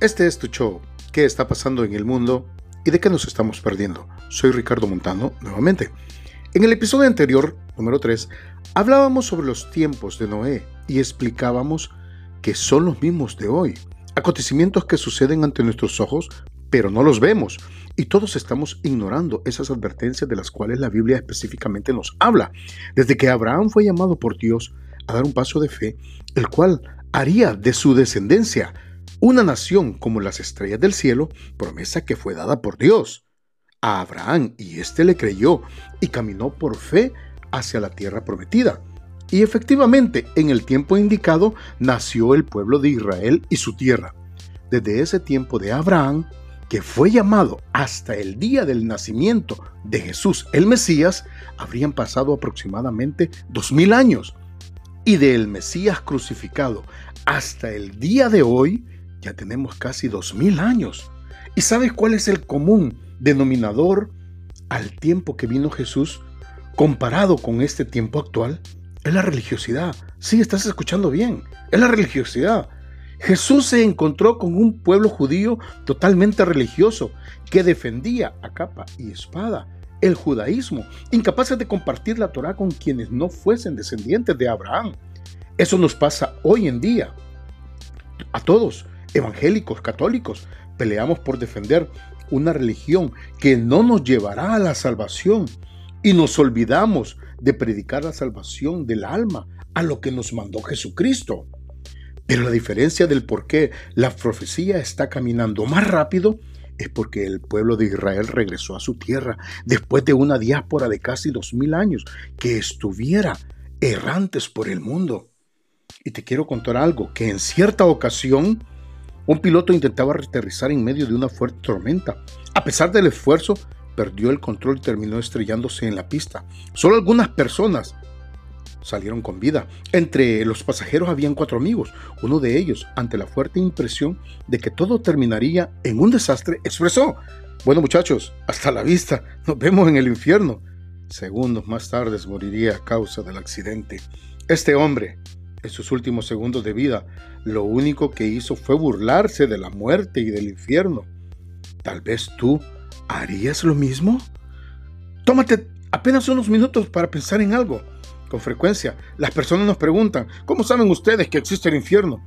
Este es tu show. ¿Qué está pasando en el mundo y de qué nos estamos perdiendo? Soy Ricardo Montano nuevamente. En el episodio anterior, número 3, hablábamos sobre los tiempos de Noé y explicábamos que son los mismos de hoy. Acontecimientos que suceden ante nuestros ojos, pero no los vemos. Y todos estamos ignorando esas advertencias de las cuales la Biblia específicamente nos habla. Desde que Abraham fue llamado por Dios a dar un paso de fe, el cual haría de su descendencia una nación como las estrellas del cielo, promesa que fue dada por Dios a Abraham, y éste le creyó y caminó por fe hacia la tierra prometida. Y efectivamente, en el tiempo indicado nació el pueblo de Israel y su tierra. Desde ese tiempo de Abraham, que fue llamado hasta el día del nacimiento de Jesús el Mesías, habrían pasado aproximadamente dos mil años. Y del Mesías crucificado hasta el día de hoy, ya tenemos casi dos mil años. ¿Y sabes cuál es el común denominador al tiempo que vino Jesús comparado con este tiempo actual? Es la religiosidad. Sí, estás escuchando bien. Es la religiosidad. Jesús se encontró con un pueblo judío totalmente religioso que defendía a capa y espada el judaísmo, incapaces de compartir la Torah con quienes no fuesen descendientes de Abraham. Eso nos pasa hoy en día a todos evangélicos, católicos, peleamos por defender una religión que no nos llevará a la salvación y nos olvidamos de predicar la salvación del alma a lo que nos mandó Jesucristo. Pero la diferencia del por qué la profecía está caminando más rápido es porque el pueblo de Israel regresó a su tierra después de una diáspora de casi dos mil años que estuviera errantes por el mundo. Y te quiero contar algo, que en cierta ocasión un piloto intentaba aterrizar en medio de una fuerte tormenta. A pesar del esfuerzo, perdió el control y terminó estrellándose en la pista. Solo algunas personas salieron con vida. Entre los pasajeros habían cuatro amigos. Uno de ellos, ante la fuerte impresión de que todo terminaría en un desastre, expresó, bueno muchachos, hasta la vista, nos vemos en el infierno. Segundos más tarde moriría a causa del accidente. Este hombre, en sus últimos segundos de vida, lo único que hizo fue burlarse de la muerte y del infierno. Tal vez tú harías lo mismo. Tómate apenas unos minutos para pensar en algo. Con frecuencia, las personas nos preguntan, ¿cómo saben ustedes que existe el infierno?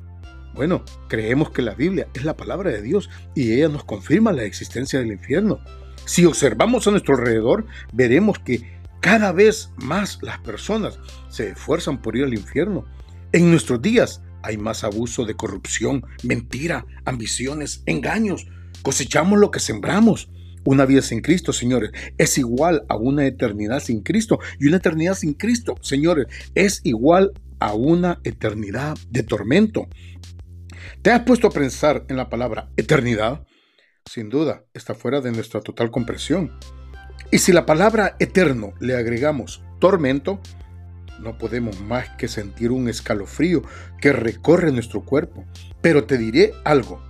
Bueno, creemos que la Biblia es la palabra de Dios y ella nos confirma la existencia del infierno. Si observamos a nuestro alrededor, veremos que cada vez más las personas se esfuerzan por ir al infierno. En nuestros días hay más abuso de corrupción, mentira, ambiciones, engaños. Cosechamos lo que sembramos. Una vida sin Cristo, señores, es igual a una eternidad sin Cristo. Y una eternidad sin Cristo, señores, es igual a una eternidad de tormento. ¿Te has puesto a pensar en la palabra eternidad? Sin duda, está fuera de nuestra total comprensión. Y si la palabra eterno le agregamos tormento, no podemos más que sentir un escalofrío que recorre nuestro cuerpo. Pero te diré algo.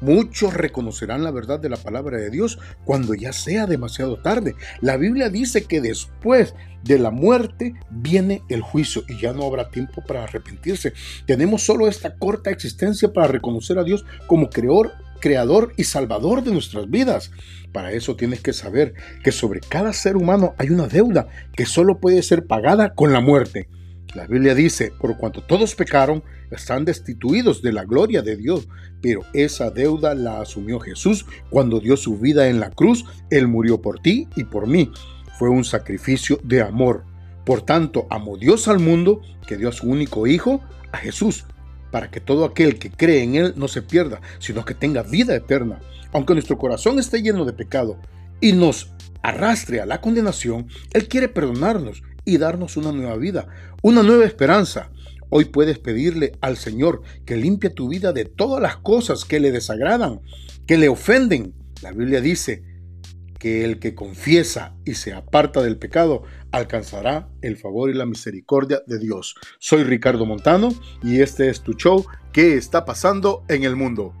Muchos reconocerán la verdad de la palabra de Dios cuando ya sea demasiado tarde. La Biblia dice que después de la muerte viene el juicio y ya no habrá tiempo para arrepentirse. Tenemos solo esta corta existencia para reconocer a Dios como creador, creador y salvador de nuestras vidas. Para eso tienes que saber que sobre cada ser humano hay una deuda que solo puede ser pagada con la muerte. La Biblia dice, por cuanto todos pecaron, están destituidos de la gloria de Dios, pero esa deuda la asumió Jesús cuando dio su vida en la cruz. Él murió por ti y por mí. Fue un sacrificio de amor. Por tanto, amó Dios al mundo que dio a su único Hijo, a Jesús, para que todo aquel que cree en Él no se pierda, sino que tenga vida eterna. Aunque nuestro corazón esté lleno de pecado y nos arrastre a la condenación, Él quiere perdonarnos y darnos una nueva vida, una nueva esperanza. Hoy puedes pedirle al Señor que limpie tu vida de todas las cosas que le desagradan, que le ofenden. La Biblia dice que el que confiesa y se aparta del pecado alcanzará el favor y la misericordia de Dios. Soy Ricardo Montano y este es tu show ¿Qué está pasando en el mundo?